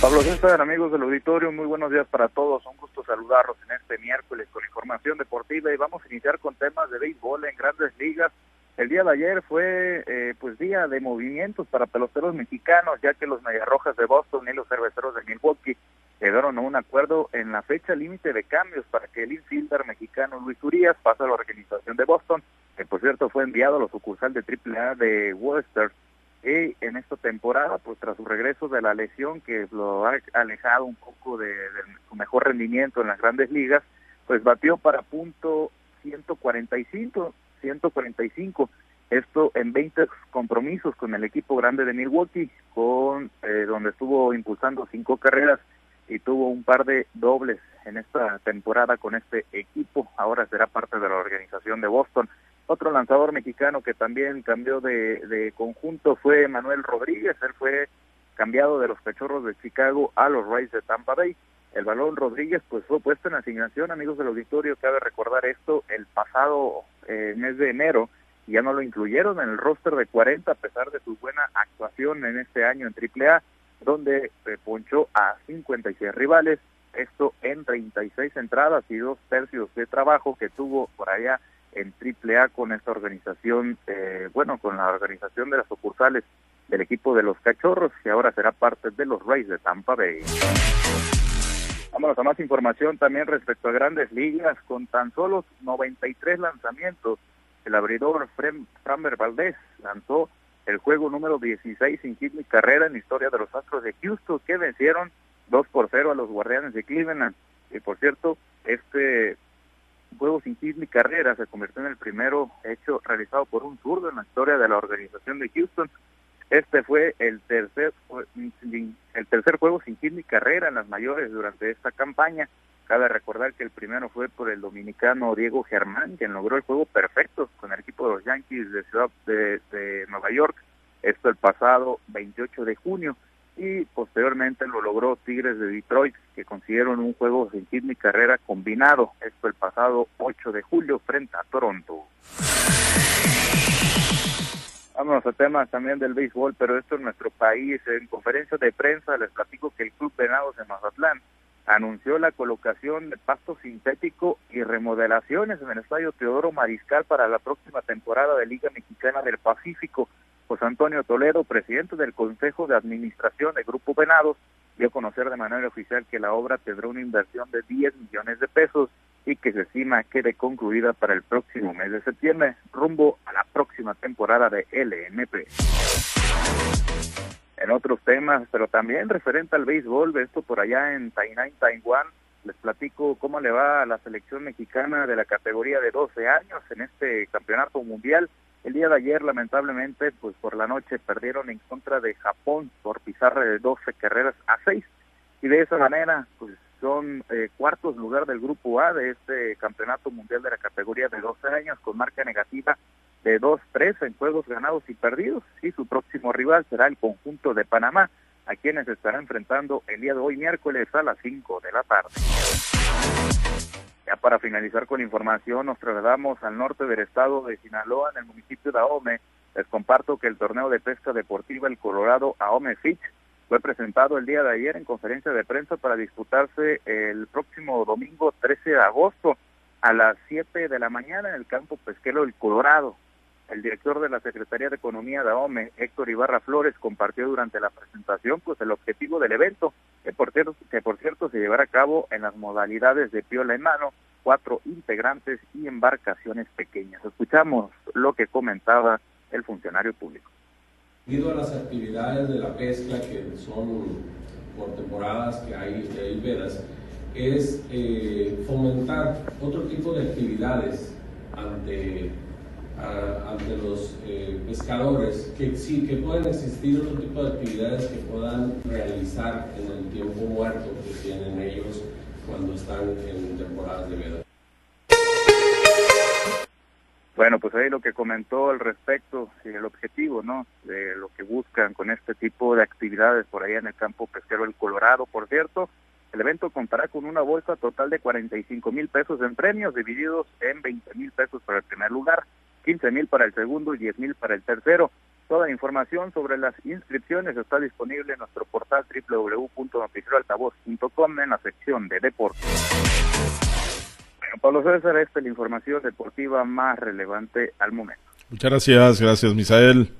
Pablo César, amigos del auditorio, muy buenos días para todos. Un gusto saludarlos en este miércoles con información deportiva y vamos a iniciar con temas de béisbol en grandes ligas. El día de ayer fue eh, pues día de movimientos para peloteros mexicanos, ya que los Mediarrojas de Boston y los Cerveceros de Milwaukee llegaron a un acuerdo en la fecha límite de cambios para que el infielder mexicano Luis Urias pase a la organización de Boston, que por cierto fue enviado a la sucursal de AAA de Worcester y en esta temporada, pues tras su regreso de la lesión que lo ha alejado un poco de, su mejor rendimiento en las grandes ligas, pues batió para punto 145, 145, esto en 20 compromisos con el equipo grande de Milwaukee, con eh, donde estuvo impulsando cinco carreras y tuvo un par de dobles en esta temporada con este equipo. Ahora será parte de la organización de Boston. Otro lanzador mexicano que también cambió de, conjunto fue Manuel Rodríguez. Él fue cambiado de los Cachorros de Chicago a los Rays de Tampa Bay. El balón Rodríguez pues fue puesto en asignación, amigos del auditorio, cabe recordar esto, el pasado eh, mes de enero ya no lo incluyeron en el roster de 40 a pesar de su buena actuación en este año en AAA, donde se ponchó a 56 rivales, esto en 36 entradas y dos tercios de trabajo que tuvo por allá en AAA con esta organización, eh, bueno, con la organización de las sucursales del equipo de los Cachorros, que ahora será parte de los Rays de Tampa Bay. Vámonos a más información también respecto a grandes ligas, con tan solo 93 lanzamientos, el abridor Framber Valdez lanzó el juego número 16 sin hit ni carrera en la historia de los Astros de Houston, que vencieron 2 por 0 a los Guardianes de Cleveland. Y por cierto, este juego sin hit ni carrera se convirtió en el primero hecho realizado por un zurdo en la historia de la organización de Houston. Este fue el tercer el tercer juego sin hit ni carrera en las mayores durante esta campaña. Cabe recordar que el primero fue por el dominicano Diego Germán, quien logró el juego perfecto con el equipo de los Yankees de Ciudad de, de Nueva York. Esto el pasado 28 de junio y posteriormente lo logró Tigres de Detroit, que consiguieron un juego sin hit ni carrera combinado, esto el pasado 8 de julio frente a Toronto. Vámonos a temas también del béisbol, pero esto en nuestro país. En conferencia de prensa les platico que el Club Venados de Mazatlán anunció la colocación de pasto sintético y remodelaciones en el estadio Teodoro Mariscal para la próxima temporada de Liga Mexicana del Pacífico. José Antonio Toledo, presidente del Consejo de Administración de Grupo Venados, dio a conocer de manera oficial que la obra tendrá una inversión de 10 millones de pesos y que se estima quede concluida para el próximo mes de septiembre, rumbo a la próxima temporada de LMP. En otros temas, pero también referente al béisbol, esto por allá en Tainan, Taiwán, les platico cómo le va a la selección mexicana de la categoría de 12 años en este campeonato mundial. El día de ayer, lamentablemente, pues por la noche perdieron en contra de Japón por pizarra de 12 carreras a 6. Y de esa manera, pues son eh, cuartos lugar del grupo A de este campeonato mundial de la categoría de 12 años con marca negativa de 2-3 en juegos ganados y perdidos. Y su próximo rival será el conjunto de Panamá, a quienes estará enfrentando el día de hoy miércoles a las 5 de la tarde. Para finalizar con información, nos trasladamos al norte del estado de Sinaloa, en el municipio de Ahome. Les comparto que el torneo de pesca deportiva El Colorado Ahome Fitch fue presentado el día de ayer en conferencia de prensa para disputarse el próximo domingo 13 de agosto a las 7 de la mañana en el campo pesquero El Colorado. El director de la Secretaría de Economía de AOME, Héctor Ibarra Flores, compartió durante la presentación pues el objetivo del evento, que por, que por cierto se llevará a cabo en las modalidades de piola en mano, cuatro integrantes y embarcaciones pequeñas. Escuchamos lo que comentaba el funcionario público. Debido a las actividades de la pesca que son por temporadas que hay, que hay vedas, es eh, fomentar otro tipo de actividades ante ante los eh, pescadores, que sí, que pueden existir otro tipo de actividades que puedan realizar en el tiempo muerto que tienen ellos cuando están en temporadas de veda. Bueno, pues ahí lo que comentó al respecto y el objetivo, ¿no? De lo que buscan con este tipo de actividades por allá en el campo pesquero El Colorado, por cierto. El evento contará con una bolsa total de 45 mil pesos en premios, divididos en 20 mil pesos para el primer lugar, 15 mil para el segundo y 10 mil para el tercero. Toda la información sobre las inscripciones está disponible en nuestro portal www.noticieroaltavoz.com en la sección de deportes. Bueno, Pablo César, esta es la información deportiva más relevante al momento. Muchas gracias, gracias Misael.